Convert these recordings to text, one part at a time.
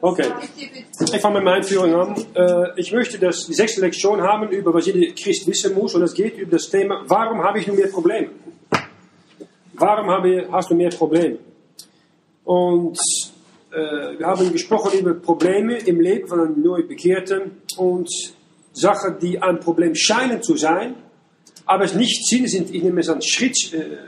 Okay. Ich fange mit meiner Einführung an. Äh, ich möchte das, die sechste Lektion haben über was jeder Christ wissen muss. Und es geht über das Thema, warum habe ich nur mehr Probleme? Warum habe, hast du mehr Probleme? Und äh, wir haben gesprochen über Probleme im Leben von einem Neubekehrten und Sachen, die ein Problem scheinen zu sein, aber es nicht sind ich nehme es an Schritt, äh,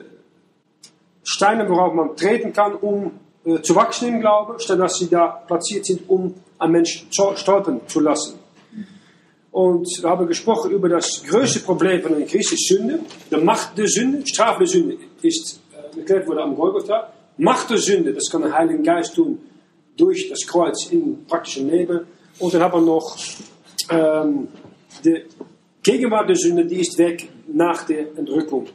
Steine, worauf man treten kann, um äh, zu wachsen im Glauben, statt dass sie da platziert sind, um einen Menschen stolpern zu lassen. Und wir haben gesprochen über das größte Problem von einer Christ ist Sünde. Die Macht der Sünde, Strafe der Sünde ist äh, erklärt worden am Golgotha. Macht der Sünde, das kann der Heilige Geist tun durch das Kreuz im praktischen Leben. Und dann haben wir noch ähm, die Gegenwart der Sünde, die ist weg nach der Entrückung.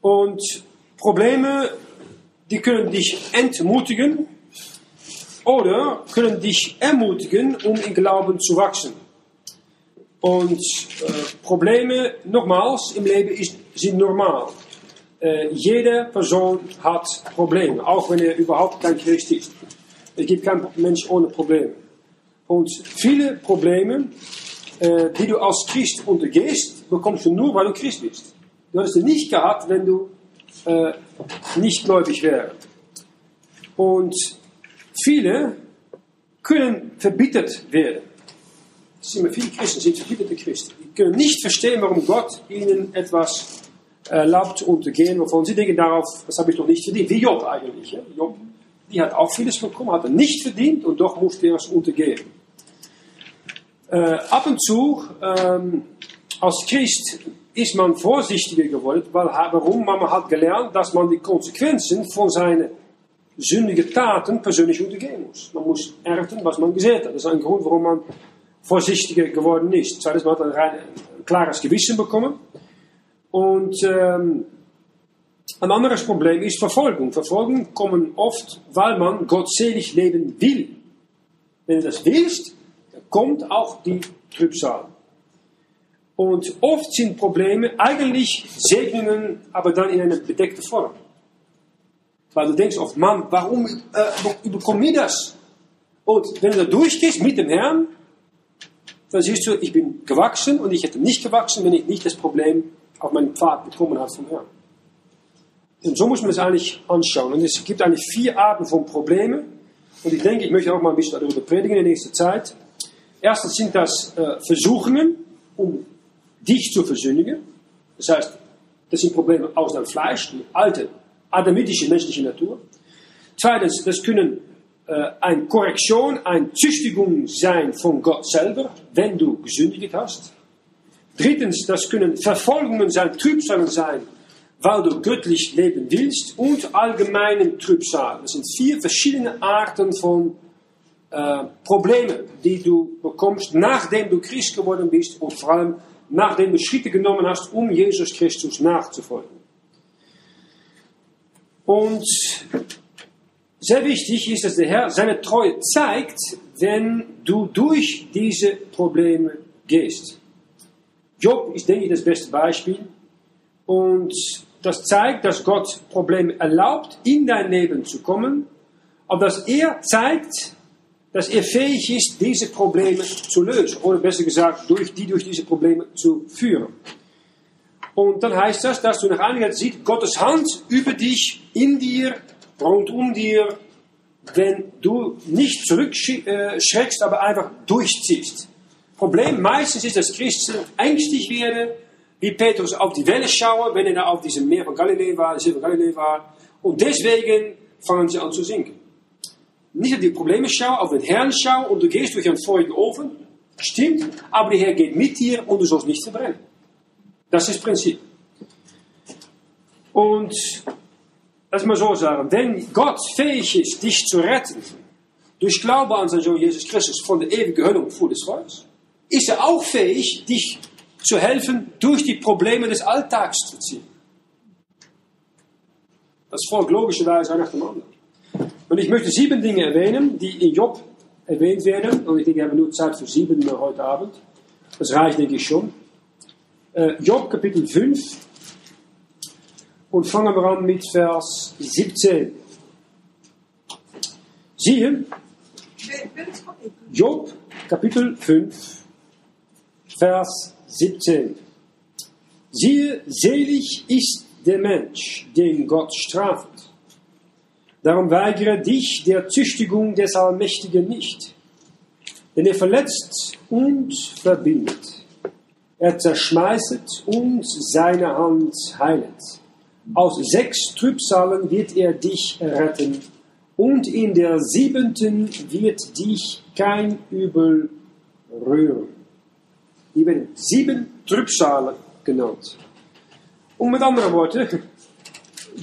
Und Probleme, die können dich entmutigen oder können dich ermutigen, um im Glauben zu wachsen. Und äh, Probleme, nochmals, im Leben ist, sind normal. Äh, jede Person hat Probleme, auch wenn er überhaupt kein Christ ist. Es gibt keinen Mensch ohne Probleme. Und viele Probleme, äh, die du als Christ untergehst, bekommst du nur, weil du Christ bist. Du hättest es nicht gehabt, wenn du äh, nicht gläubig wärst. Und viele können verbittert werden. Viele Christen, sind verbitterte Christen. Die können nicht verstehen, warum Gott ihnen etwas erlaubt untergehen, wovon sie denken darauf, das habe ich doch nicht verdient. Wie Job eigentlich. Ja? Job, die hat auch vieles bekommen, hat er nicht verdient und doch musste er es untergehen. Äh, ab und zu, ähm, als Christ, ist man vorsichtiger geworden, weil, warum? Man hat gelernt, dass man die Konsequenzen von seinen sündigen Taten persönlich untergehen muss. Man muss ernten, was man gesät hat. Das ist ein Grund, warum man vorsichtiger geworden ist. Zweitens, man hat ein, rein, ein klares Gewissen bekommen. Und ähm, ein anderes Problem ist Verfolgung. Verfolgung kommen oft, weil man gottselig leben will. Wenn du das willst, dann kommt auch die Trübsal. Und oft sind Probleme eigentlich Segnungen, aber dann in einer bedeckten Form. Weil du denkst oft, Mann, warum äh, bekomme ich das? Und wenn du da durchgehst mit dem Herrn, dann siehst du, ich bin gewachsen und ich hätte nicht gewachsen, wenn ich nicht das Problem auf meinen Pfad bekommen habe vom Herrn. Und so muss man es eigentlich anschauen. Und es gibt eigentlich vier Arten von Problemen. Und ich denke, ich möchte auch mal ein bisschen darüber predigen in der nächsten Zeit. Erstens sind das äh, Versuchungen, um dich zu versündigen. Das heißt, das sind Probleme aus deinem Fleisch, die alte adamitische menschliche Natur. Zweitens, das können äh, eine Korrektion, eine Züchtigung sein von Gott selber, wenn du gesündigt hast. Drittens, das können Verfolgungen sein, Trübsalen sein, weil du göttlich leben willst. Und allgemeinen Trübsal. Das sind vier verschiedene Arten von äh, Problemen, die du bekommst, nachdem du Christ geworden bist und vor allem nachdem du Schritte genommen hast, um Jesus Christus nachzufolgen. Und sehr wichtig ist, dass der Herr seine Treue zeigt, wenn du durch diese Probleme gehst. Job ist, denke ich, das beste Beispiel. Und das zeigt, dass Gott Probleme erlaubt, in dein Leben zu kommen, aber dass er zeigt, dass er fähig ist, diese Probleme zu lösen. Oder besser gesagt, durch die durch diese Probleme zu führen. Und dann heißt das, dass du nach einiger Zeit siehst, Gottes Hand über dich, in dir, rund um dir, wenn du nicht zurückschreckst, aber einfach durchziehst. Problem meistens ist, dass Christen ängstlich werden, wie Petrus auf die Welle schauen, wenn er da auf diesem Meer von Galiläa war, von Galiläa war. Und deswegen fangen sie an zu sinken. Nicht auf die Probleme schauen, auf den Herrn schauen und du gehst durch einen feurigen Ofen. Stimmt, aber der Herr geht mit dir und du sollst nicht verbrennen. Das ist das Prinzip. Und lass mal so sagen, wenn Gott fähig ist, dich zu retten, durch Glaube an seinen Sohn Jesus Christus von der ewigen Hölle und vor des Feuers, ist er auch fähig, dich zu helfen, durch die Probleme des Alltags zu ziehen. Das folgt logischerweise nach dem anderen. Und ich möchte sieben Dinge erwähnen, die in Job erwähnt werden. Und ich denke, wir haben nur Zeit für sieben heute Abend. Das reicht, denke ich schon. Äh, Job Kapitel 5. Und fangen wir an mit Vers 17. Siehe, Job Kapitel 5, Vers 17. Siehe, selig ist der Mensch, den Gott straft. Darum weigere dich der Züchtigung des Allmächtigen nicht, denn er verletzt und verbindet. Er zerschmeißet und seine Hand heilet. Aus sechs Trübsalen wird er dich retten, und in der siebenten wird dich kein Übel rühren. Hier werden sieben Trübsalen genannt. Und mit anderen Worten,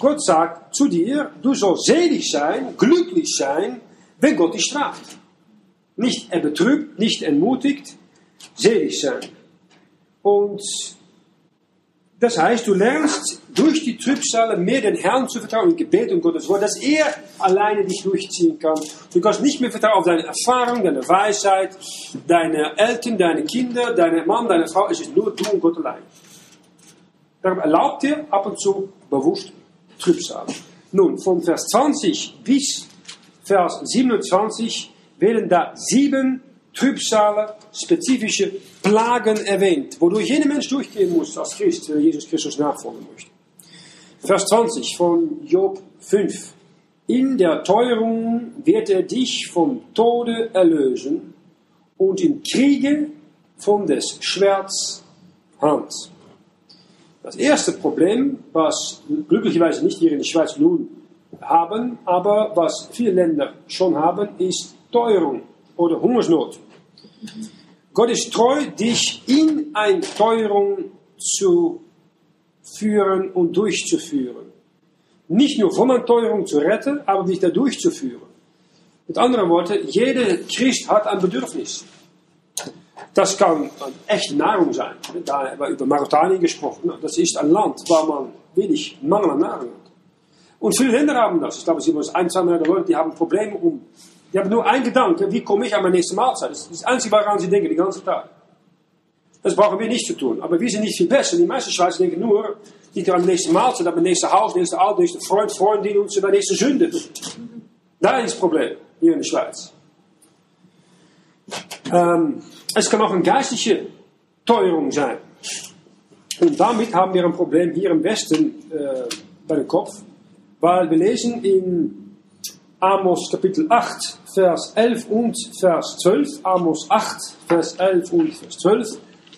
Gott sagt zu dir, du sollst selig sein, glücklich sein, wenn Gott dich straft. Nicht er betrübt, nicht entmutigt, selig sein. Und das heißt, du lernst durch die Trübsale mehr den Herrn zu vertrauen, im Gebet und Gottes Wort, dass er alleine dich durchziehen kann. Du kannst nicht mehr vertrauen auf deine Erfahrung, deine Weisheit, deine Eltern, deine Kinder, deine Mann, deine Frau. Es ist nur du und Gott allein. Darum erlaubt dir ab und zu bewusst Trübsal. Nun, von Vers 20 bis Vers 27 werden da sieben Trübsale, spezifische Plagen erwähnt, wodurch jeder Mensch durchgehen muss als Christ, wenn er Jesus Christus nachfolgen möchte. Vers 20 von Job 5. In der Teuerung wird er dich vom Tode erlösen und im Kriege von des Schwerts Hand. Das erste Problem, was glücklicherweise nicht hier in der Schweiz nun haben, aber was viele Länder schon haben, ist Teuerung oder Hungersnot. Gott ist treu, dich in eine Teuerung zu führen und durchzuführen. Nicht nur von einer Teuerung zu retten, aber dich da durchzuführen. Mit anderen Worten, jeder Christ hat ein Bedürfnis. Das kann echte Nahrung sein. Da haben wir über Mauretanien gesprochen. Das ist ein Land, wo man wenig Mangel an Nahrung hat. Und viele Länder haben das. Ich glaube, es sind einsame Leute, die haben Probleme um die haben nur einen Gedanke, wie komme ich an meine nächste Mahlzeit? Das ist das Einzige, woran sie denken, den ganzen Tag. Das brauchen wir nicht zu tun. Aber wir sind nicht viel besser. Die meisten Schweizer denken nur, nicht an die nächste Mahlzeit, aber nächste Haus, nächste Auto, nächste Freund, Freundin und so nächste Sünde. Da ist das Problem, hier in der Schweiz. Ähm, es kann auch eine geistliche Teuerung sein. Und damit haben wir ein Problem hier im Westen äh, bei dem Kopf, weil wir lesen in Amos Kapitel 8, Vers 11 und Vers 12. Amos 8, Vers 11 und Vers 12.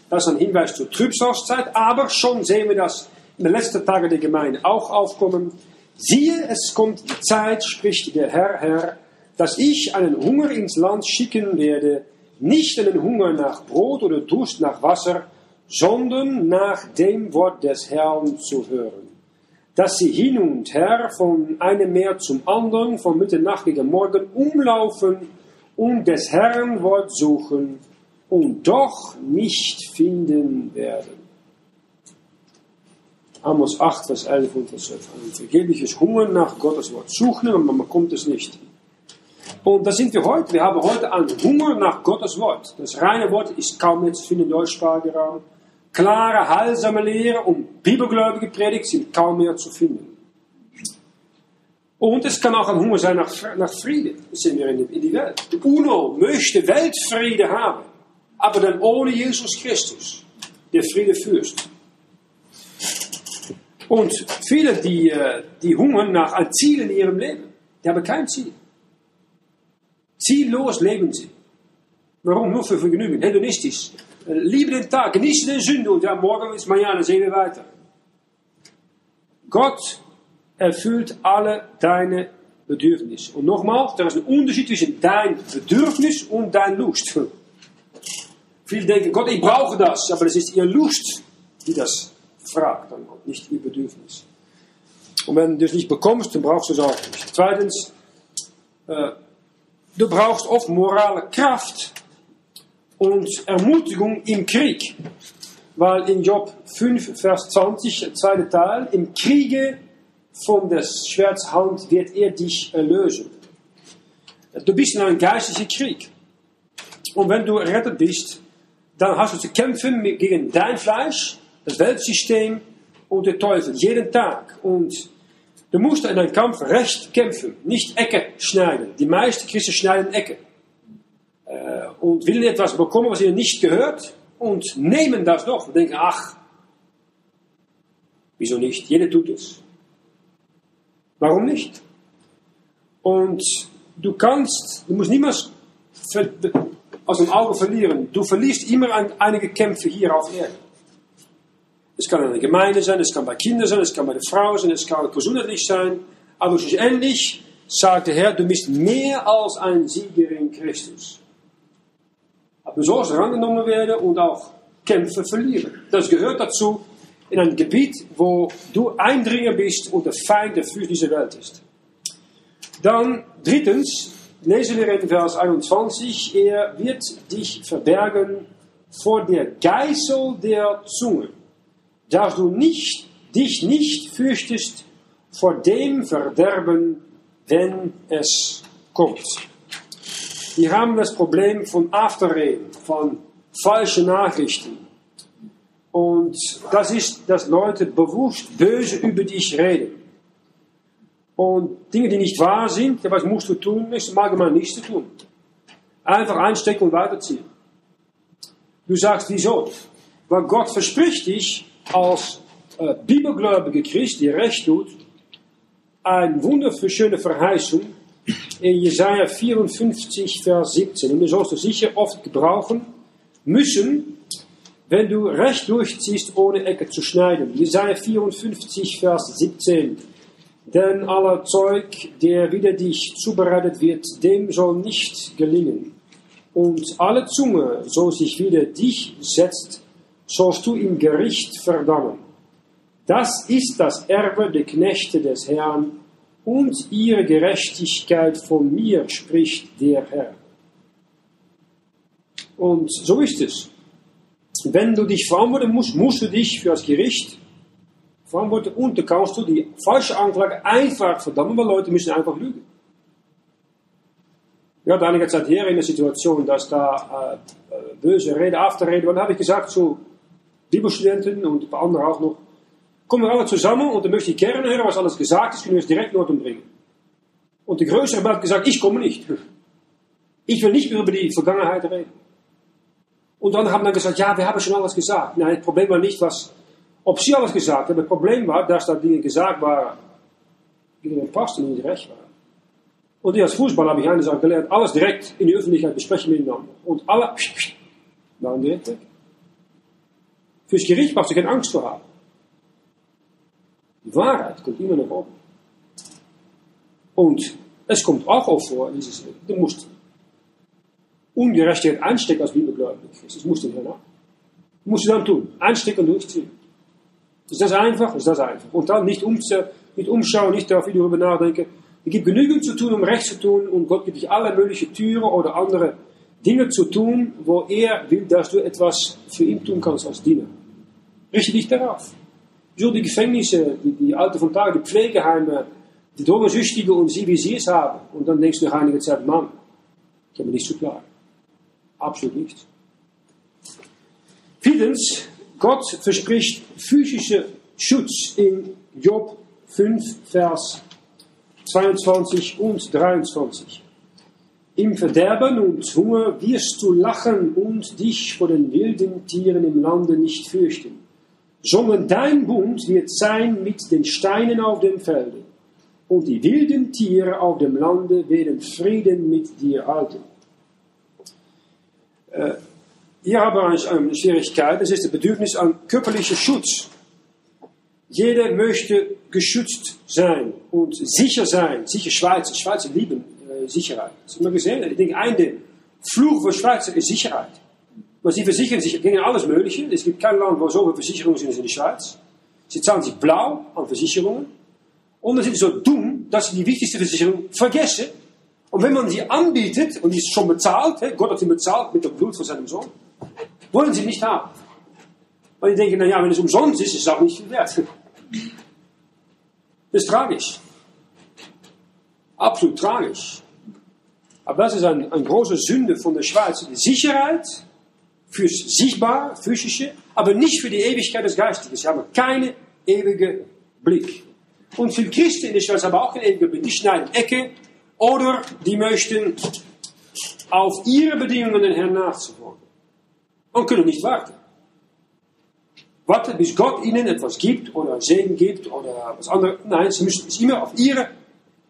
Das ist ein Hinweis zur Trübsalzeit, aber schon sehen wir das in den letzten Tagen der Gemeinde auch aufkommen. Siehe, es kommt die Zeit, spricht der Herr, Herr, dass ich einen Hunger ins Land schicken werde, nicht einen Hunger nach Brot oder Durst nach Wasser, sondern nach dem Wort des Herrn zu hören dass sie hin und her von einem Meer zum anderen, von Mitternacht gegen Morgen umlaufen und des Herrn Wort suchen und doch nicht finden werden. Amos 8, Vers 11 und Vers 12. Ein vergebliches Hunger nach Gottes Wort suchen, aber man bekommt es nicht. Und das sind wir heute. Wir haben heute einen Hunger nach Gottes Wort. Das reine Wort ist kaum mehr zu finden im deutschsprachigen Raum klare, heilsame Lehre und bibelgläubige Predigt sind kaum mehr zu finden. Und es kann auch ein Hunger sein nach, nach Frieden. Das sehen wir in in die Welt. Die UNO möchte Weltfriede haben, aber dann ohne Jesus Christus, der Friede fürst. Und viele, die, äh, die hungern nach einem Ziel in ihrem Leben, die haben kein Ziel. Ziellos leben sie. Warum? Nur für Vergnügen, hedonistisch. Liebe den Tag, genieße den Sünde und ja, morgen ist Marianne, sehen wir weiter. Gott erfüllt alle deine Bedürfnisse. Und nochmals, er ist ein Unterschied zwischen dein Bedürfnis und dein Lust. Viele denken, Gott, ich brauche das, aber es ist ihr Lust, die das fragt an Gott, nicht ihr Bedürfnis. Und wenn du es nicht bekommst, dann brauchst du es auch nicht. Zweitens, äh, du brauchst oft morale Kraft und Ermutigung im Krieg. Weil in Job 5, Vers 20, zweiter Teil, im Kriege von des Schwerts Hand wird er dich erlösen. Du bist in einem geistlichen Krieg. Und wenn du errettet bist, dann hast du zu kämpfen gegen dein Fleisch, das Weltsystem und den Teufel, jeden Tag. Und du musst in deinem Kampf recht kämpfen, nicht Ecke schneiden. Die meisten Christen schneiden Ecke. äh, und willen etwas bekommen, was ihnen nicht gehört und nehmen das doch und denken, ach, wieso nicht? Jeder tut es. Warum nicht? Und du kannst, du musst niemals aus dem Auge verlieren. Du verlierst immer einige Kämpfe hier auf Erden. Es kann in der Gemeinde sein, es kann bei Kindern sein, es kann bei der Frau sein, es kann gesundheitlich sein. Aber schlussendlich sagt der Herr, du bist mehr als ein Sieger in Christus. Aber du sollst rangenommen werden und auch Kämpfe verlieren. Das gehört dazu in ein Gebiet, wo du Eindringer bist und der Feind der Fürst dieser Welt ist. Dann drittens, lesen wir in Vers 21, er wird dich verbergen vor der Geißel der Zunge, dass du nicht, dich nicht fürchtest vor dem Verderben, wenn es kommt. Wir haben das Problem von Afterreden, von falschen Nachrichten. Und das ist, dass Leute bewusst böse über dich reden. Und Dinge, die nicht wahr sind, was musst du tun, ist mal nichts zu tun. Einfach einstecken und weiterziehen. Du sagst, wieso? Weil Gott verspricht dich als äh, bibelgläubige Christ, die recht tut, eine wunderschöne Verheißung in Jesaja 54, Vers 17. Und du sollst du sicher oft gebrauchen müssen, wenn du recht durchziehst, ohne Ecke zu schneiden. Jesaja 54, Vers 17. Denn aller Zeug, der wieder dich zubereitet wird, dem soll nicht gelingen. Und alle Zunge, so sich wieder dich setzt, sollst du im Gericht verdammen. Das ist das Erbe der Knechte des Herrn und ihre Gerechtigkeit von mir, spricht der Herr. Und so ist es. Wenn du dich verantworten musst, musst du dich für das Gericht verantworten und dann kannst du die falsche Anklage einfach verdammen, weil Leute müssen einfach lügen. Hatten einige Zeit hier in der Situation, dass da äh, äh böse Rede, Afterrede, und dann habe ich gesagt zu Bibelstudenten und ein paar anderen auch noch, kommen wir alle zusammen und dann möchte ich gerne hören, was alles gesagt ist, können wir es direkt Norden bringen. Und der Größere hat gesagt, ich komme nicht. Ich will nicht mehr über die Vergangenheit reden. Und dann haben dann gesagt, ja, wir haben schon alles gesagt. Nein, das Problem war nicht, was, ob sie alles gesagt haben. Das Problem war, dass da Dinge gesagt waren, die nicht passten und nicht recht waren. Und ich als Fußballer habe ich eine Sache gelernt, alles direkt in die Öffentlichkeit besprechen miteinander. Und alle waren direkt weg. Fürs Gericht brauchst du keine Angst zu haben. Die Wahrheit kommt immer nach oben. Und es kommt auch auf vor, dieses, du musst Ungerechtigkeit einstecken als Bibelgläubig. Das musst du danach. Musst du dann tun. Einstecken und durchziehen. Ist das einfach? Ist das einfach. Und dann nicht, umzu, nicht umschauen, nicht darüber nachdenken. Es gibt genügend zu tun, um Recht zu tun. Und Gott gibt dich alle möglichen Türen oder andere Dinge zu tun, wo er will, dass du etwas für ihn tun kannst als Diener. Richte dich darauf. So die Gefängnisse, die, die Alte von Tage, die Pflegeheime, die Drogensüchtige und sie, wie sie es haben. Und dann denkst du nach einiger Zeit, Mann, ich habe nicht zu klagen. Absolut nicht. Viertens, Gott verspricht physische Schutz in Job 5, Vers 22 und 23. Im Verderben und Hunger wirst du lachen und dich vor den wilden Tieren im Lande nicht fürchten sondern dein Bund wird sein mit den Steinen auf dem Felde. Und die wilden Tiere auf dem Lande werden Frieden mit dir halten. Äh, hier haben wir eine Schwierigkeit, das ist das Bedürfnis an körperlicher Schutz. Jeder möchte geschützt sein und sicher sein. Sicher Schweizer. Schweizer lieben äh, Sicherheit. Das haben wir gesehen. Ich denke, ein Fluch für Schweizer ist Sicherheit. Maar sie versichern sich gegen alles Mögliche. Es gibt kein Land, wo so viele Versicherungen sind wie in der Schweiz. Sie zahlen sich blau an Versicherungen. Und dann sind sie so dumm, dass sie die wichtigste Versicherung vergessen. Und wenn man sie anbietet, und die ist schon bezahlt, Gott hat sie bezahlt mit dem Blut von seinem Sohn, wollen sie nicht haben. Weil die denken, naja, wenn es umsonst ist, ist es auch nicht viel wert. Das ist tragisch. Absolut tragisch. Aber das ist eine, eine große Sünde von der Schweiz. Die Sicherheit fürs Sichtbare, physische, aber nicht für die Ewigkeit des Geistigen. Sie haben keinen ewigen Blick. Und viele Christen in der Schweiz haben auch keinen ewigen Blick. Die schneiden Ecke oder die möchten auf ihre Bedingungen den Herrn nachzufolgen. Und können nicht warten. Warten, bis Gott ihnen etwas gibt oder Segen gibt oder was anderes. Nein, sie müssen es immer auf ihre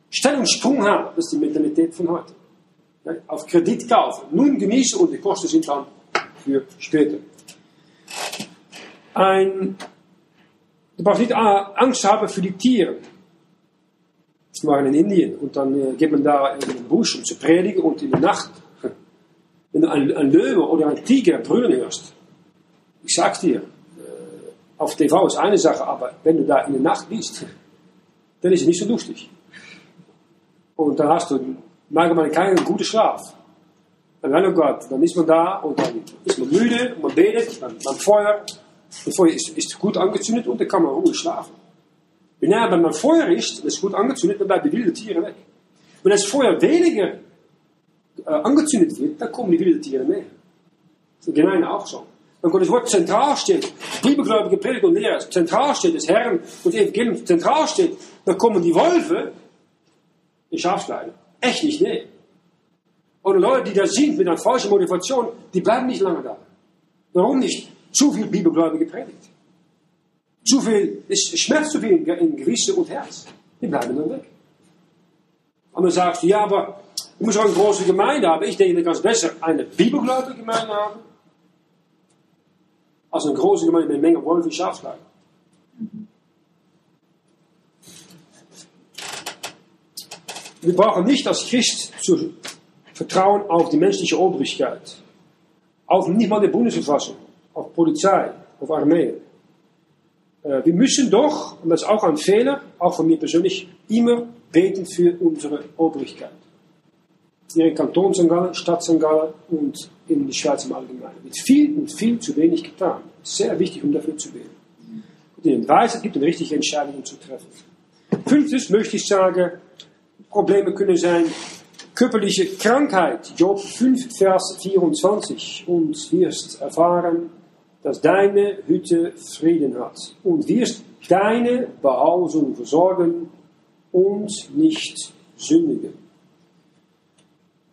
Stellungssprung haben. Das ist die Mentalität von heute. Auf Kredit kaufen, nun genießen und die Kosten sind dann für später. Ein, du brauchst nicht Angst haben für die Tiere. Wir waren in Indien und dann äh, geht man da in den Busch, um zu predigen und in der Nacht, wenn du einen, einen Löwe oder einen Tiger brüllen hörst, ich sag's dir, äh, auf TV ist eine Sache, aber wenn du da in der Nacht bist, dann ist es nicht so lustig. Und dann hast du manchmal keinen guten Schlaf. Dann, oh Gott, dann ist man da und dann ist man müde man betet, dann, dann Feuer. Das Feuer ist, ist gut angezündet und dann kann man ruhig schlafen. Wenn er beim Feuer ist, und es gut angezündet, dann bleiben die wilden Tiere weg. Wenn das Feuer weniger äh, angezündet wird, dann kommen die wilden Tiere mehr. Das ist genau auch so. Wenn das Wort zentral steht, bibelgläubige Prediger und Lehrer zentral steht, das Herrn und Evangelium zentral steht, dann kommen die Wölfe in Schafskleidung. Echt nicht, nee. Oder Leute, die da sind mit einer falschen Motivation, die bleiben nicht lange da. Warum nicht? Zu viel Bibelgläubige predigt. Zu viel, es schmerzt zu viel in Gewissen und Herz. Die bleiben dann weg. Und dann sagst du, ja, aber du musst auch eine große Gemeinde haben. Ich denke, du kannst besser eine bibelgläubige Gemeinde haben, als eine große Gemeinde mit einer Menge Wolf und Schafslein. Wir brauchen nicht als Christ zu vertrauen auf die menschliche Obrigkeit. Auf nicht mal die Bundesverfassung, auf Polizei, auf Armee. Äh, wir müssen doch, und das ist auch ein Fehler, auch von mir persönlich, immer beten für unsere Obrigkeit. In Kanton St. Gallen, Stadt St. Gallen und in die Schweiz im Allgemeinen. Es wird viel und viel zu wenig getan. Sehr wichtig, um dafür zu beten. Und in Weisheit gibt es richtige Entscheidungen zu treffen. Fünftens möchte ich sagen, Probleme können sein körperliche Krankheit. Job 5, Vers 24. Und wirst erfahren, dass deine Hütte Frieden hat und wirst deine Behausung versorgen und nicht sündigen.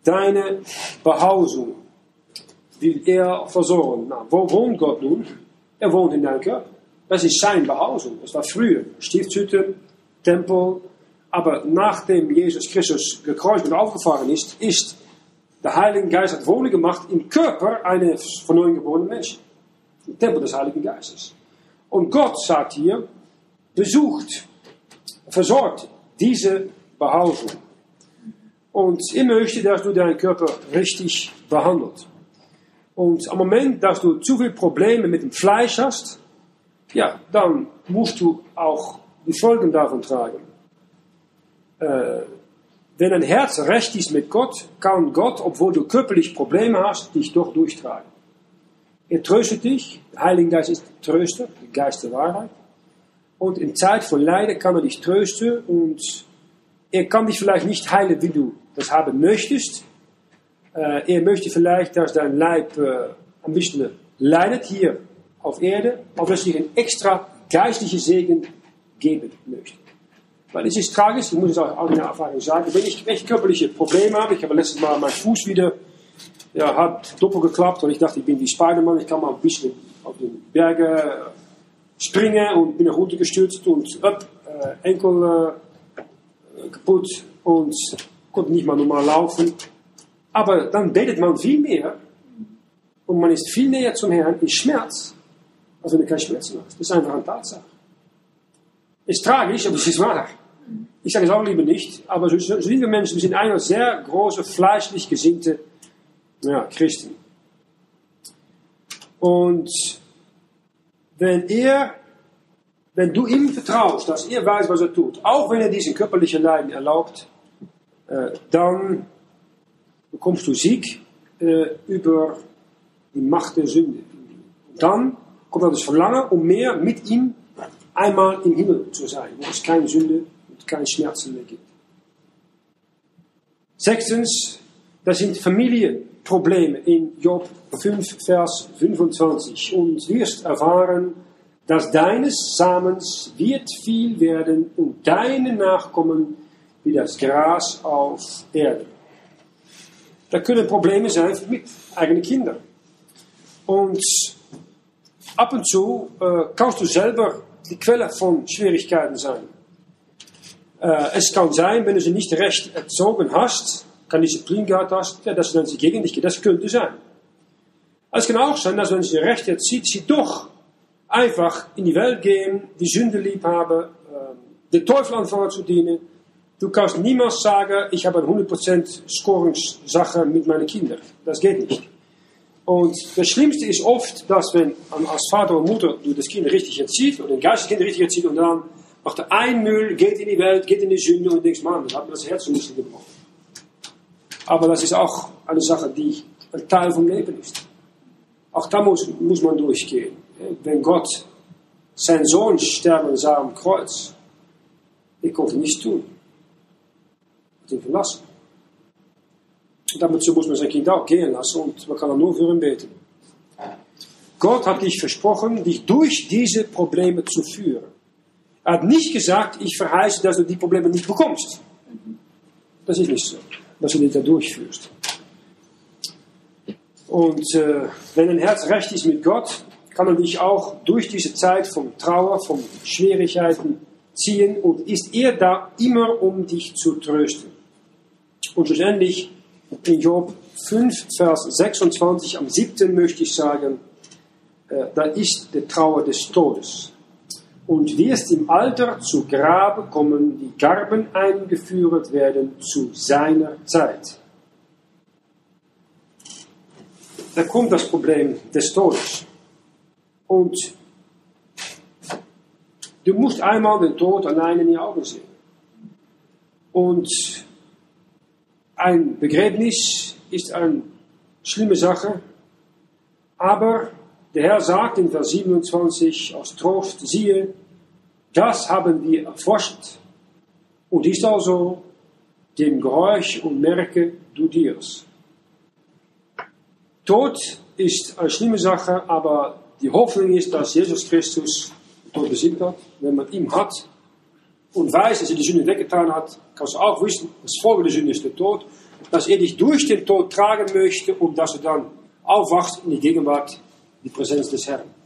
Deine Behausung will er versorgen. Na, wo wohnt Gott nun? Er wohnt in deinem Körper. Das ist sein Behausung. Das war früher Stiftshütte, Tempel. Aber nachdem Jesus Christus gekreuzigt und aufgefahren ist, ist der Heilige Geist hat Wohnung gemacht im Körper eines von neuem geborenen Menschen. Im Tempel des Heiligen Geistes. Und Gott sagt hier, besucht, versorgt diese Behausung. Und er möchte, dass du deinen Körper richtig behandelt. Und am Moment, dass du zu viele Probleme mit dem Fleisch hast, ja, dann musst du auch die Folgen davon tragen. Äh, wenn ein Herz recht ist mit Gott, kann Gott, obwohl du körperlich Probleme hast, dich doch durchtragen. Er tröstet dich. Der Heilige Geist ist Tröster, der Geist der Wahrheit. Und in Zeit von Leiden kann er dich trösten und er kann dich vielleicht nicht heilen, wie du das haben möchtest. Äh, er möchte vielleicht, dass dein Leib äh, ein bisschen leidet hier auf Erde, aber dass er dir ein extra geistliche Segen geben möchte. Weil es ist tragisch, ich muss es auch aus meiner Erfahrung sagen, wenn ich echt körperliche Probleme habe, ich habe letztes Mal meinen Fuß wieder ja, hat doppelt geklappt und ich dachte, ich bin wie Spider-Man, ich kann mal ein bisschen auf den Berge springen und bin nach unten gestürzt und up, äh, Enkel äh, kaputt und konnte nicht mal normal laufen. Aber dann betet man viel mehr und man ist viel näher zum Herrn in Schmerz, als wenn du keine Schmerzen hast. Das ist einfach eine Tatsache. Ist tragisch, aber es ist wahr. Ich sage es auch lieber nicht, aber so, so sind wir Menschen, wir sind eine sehr große, fleischlich gesinnte ja, Christen. Und wenn er, wenn du ihm vertraust, dass er weiß, was er tut, auch wenn er diesen körperlichen Leiden erlaubt, äh, dann bekommst du Sieg äh, über die Macht der Sünde. Dann kommt das Verlangen, um mehr mit ihm einmal im Himmel zu sein, wo es keine Sünde keine Schmerzen mehr gibt. Sechstens, das sind Familien. Probleme in Job 5, Vers 25. Und wirst erfahren, dass deines Samens wird viel werden und deine Nachkommen wie das Gras auf Erde. Da können Probleme sein mit eigenen Kindern. Und ab und zu äh, kannst du selber die Quelle von Schwierigkeiten sein. Äh, es kann sein, wenn du sie nicht recht erzogen hast, keine Disziplin gehabt hast, ja, dass dann sie gegen dich geht. Das könnte sein. Es kann auch sein, dass wenn sie recht erzieht, sie doch einfach in die Welt gehen, die Sünde lieb haben, äh, den Teufel anfangen zu dienen. Du kannst niemals sagen, ich habe eine 100% Scorungssache mit meinen Kindern. Das geht nicht. Und das Schlimmste ist oft, dass wenn als Vater und Mutter du das Kind richtig erzieht oder den Geisteskind richtig erzieht und dann macht er ein Müll, geht in die Welt, geht in die Sünde und denkst, Mann, das hat mir das Herz ein bisschen gebrochen. Aber das ist auch eine Sache, die ein Teil vom Leben ist. Auch da muss, muss man durchgehen. Wenn Gott seinen Sohn sterben sah am Kreuz, ich konnte nichts tun. Ich ihn verlassen. Und dazu muss man sein Kind auch gehen lassen und man kann nur für ihn beten. Gott hat dich versprochen, dich durch diese Probleme zu führen. Er hat nicht gesagt, ich verheiße, dass du die Probleme nicht bekommst. Das ist nicht so, dass du dich da durchführst. Und äh, wenn dein Herz recht ist mit Gott, kann er dich auch durch diese Zeit von Trauer, von Schwierigkeiten ziehen und ist er da immer, um dich zu trösten. Und schlussendlich in Job 5, Vers 26 am 7. möchte ich sagen, äh, da ist die Trauer des Todes. Und wirst im Alter zu Grabe kommen, die Garben eingeführt werden zu seiner Zeit. da kommt das Problem des Todes. Und du musst einmal den Tod allein in die Augen sehen. Und ein Begräbnis ist eine schlimme Sache, aber der Herr sagt in Vers 27 aus Trost, siehe, das haben wir erforscht und ist also dem Geräusch und merke du dir's. Tod ist eine schlimme Sache, aber die Hoffnung ist, dass Jesus Christus Tod besiegt hat. Wenn man ihn hat und weiß, dass er die Sünde weggetan hat, kannst du auch wissen, das Folge der Sünde ist der Tod, dass er dich durch den Tod tragen möchte und dass du dann aufwachst in die Gegenwart, die Präsenz des Herrn.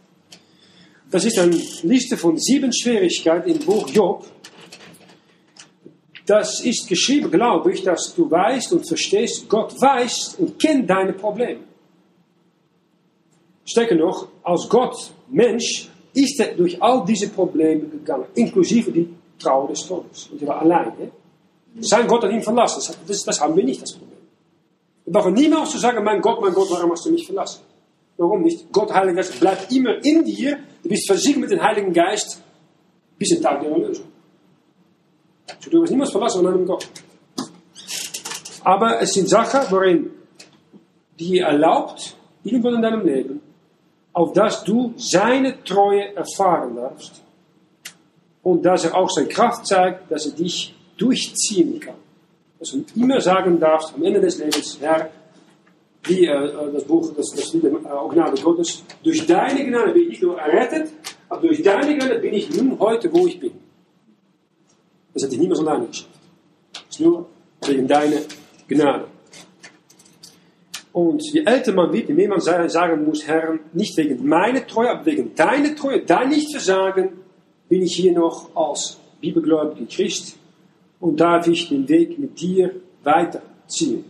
Das ist eine Liste von sieben Schwierigkeiten im Buch Job. Das ist geschrieben, glaube ich, dass du weißt und verstehst, Gott weiß und kennt deine Probleme. Sterker noch, als Gott Mensch ist er durch all diese Probleme gegangen, inklusive die Trauer des Todes. Und er war allein. Sein Gott hat ihn verlassen. Das, das, haben wir nicht, das Problem. Wir brauchen niemals zu sagen, mein Gott, mein Gott, warum hast du mich verlassen? Warum nicht? Gott, Heiliger Geist, bleibt immer in dir. Du bist versiegelt mit dem Heiligen Geist bis zum Tag der Erlösung. Du wirst niemals verlassen von einem Gott. Aber es sind Sachen, worin die erlaubt, irgendwo in deinem Leben, auf dass du seine Treue erfahren darfst und dass er auch seine Kraft zeigt, dass er dich durchziehen kann. Dass du immer sagen darfst am Ende des Lebens, Herr, äh, das Buch, das, das Lied auch Gnade Gottes, durch deine Gnade bin ich nicht nur errettet, aber durch deine Gnade bin ich nun heute, wo ich bin. Das hat dich niemals alleine geschafft. Das ist nur wegen deiner Gnade. Und je älter man wird, je mehr man sagen muss, Herr, nicht wegen meiner Treue, aber wegen deiner Treue, dein Nichtversagen, bin ich hier noch als bibelgläubiger Christ und darf ich den Weg mit dir weiterziehen.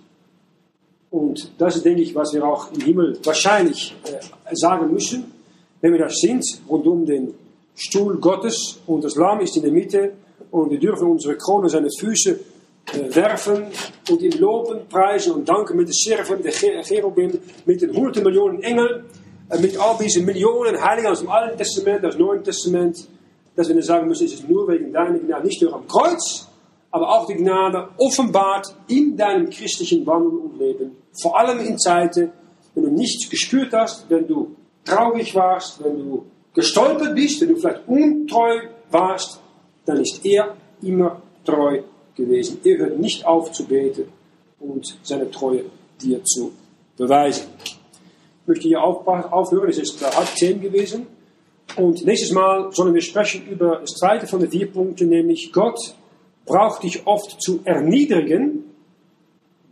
Und das ist, denke ich, was wir auch im Himmel wahrscheinlich äh, sagen müssen, wenn wir das sind, rund um den Stuhl Gottes und das Lamm ist in der Mitte und wir dürfen unsere Krone seine Füße äh, werfen und ihm loben, preisen und danken mit den Serven, der Cherubim, mit den hunderten Millionen Engel, äh, mit all diesen Millionen Heiligen aus dem Alten Testament, aus dem Neuen Testament, dass wir sagen müssen, es ist nur wegen deiner Gnade, nicht nur am Kreuz, aber auch die Gnade offenbart in deinem christlichen Wandel und Leben. Vor allem in Zeiten, wenn du nichts gespürt hast, wenn du traurig warst, wenn du gestolpert bist, wenn du vielleicht untreu warst, dann ist er immer treu gewesen. Er hört nicht auf zu beten und seine Treue dir zu beweisen. Ich möchte hier aufhören, es ist halb zehn gewesen. Und nächstes Mal sollen wir sprechen über das zweite von den vier Punkten, nämlich Gott braucht dich oft zu erniedrigen,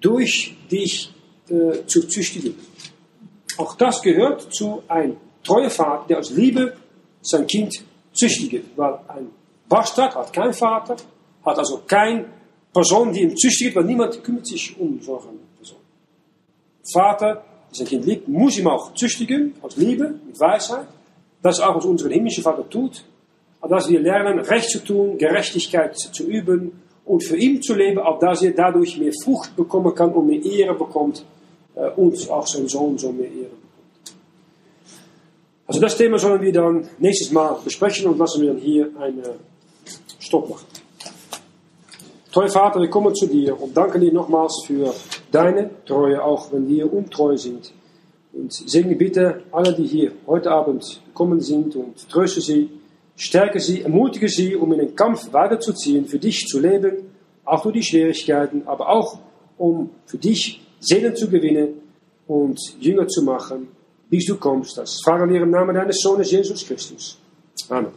durch dich äh, zu züchtigen. Auch das gehört zu einem treuen Vater, der aus Liebe sein Kind züchtigt. Weil ein Bastard hat keinen Vater, hat also keine Person, die ihn züchtigt, weil niemand kümmert sich um solche Person. Vater, der sein Kind liebt, muss ihm auch züchtigen, aus Liebe, mit Weisheit. Das ist auch, was unser himmlischer Vater tut. Aber dass wir lernen, Recht zu tun, Gerechtigkeit zu üben und für ihn zu leben, auch dass er dadurch mehr Frucht bekommen kann und mehr Ehre bekommt äh, und auch sein Sohn so mehr Ehre bekommt. Also das Thema sollen wir dann nächstes Mal besprechen und lassen wir dann hier einen Stopp machen. Treuer Vater, wir kommen zu dir und danken dir nochmals für deine Treue, auch wenn wir untreu sind. Und segne bitte alle, die hier heute Abend gekommen sind und tröste sie, stärke sie, ermutige sie, um in den Kampf weiterzuziehen, für dich zu leben, auch durch die Schwierigkeiten, aber auch um für dich Seelen zu gewinnen und Jünger zu machen, bis du kommst. Das fragen wir im Namen deines Sohnes Jesus Christus. Amen.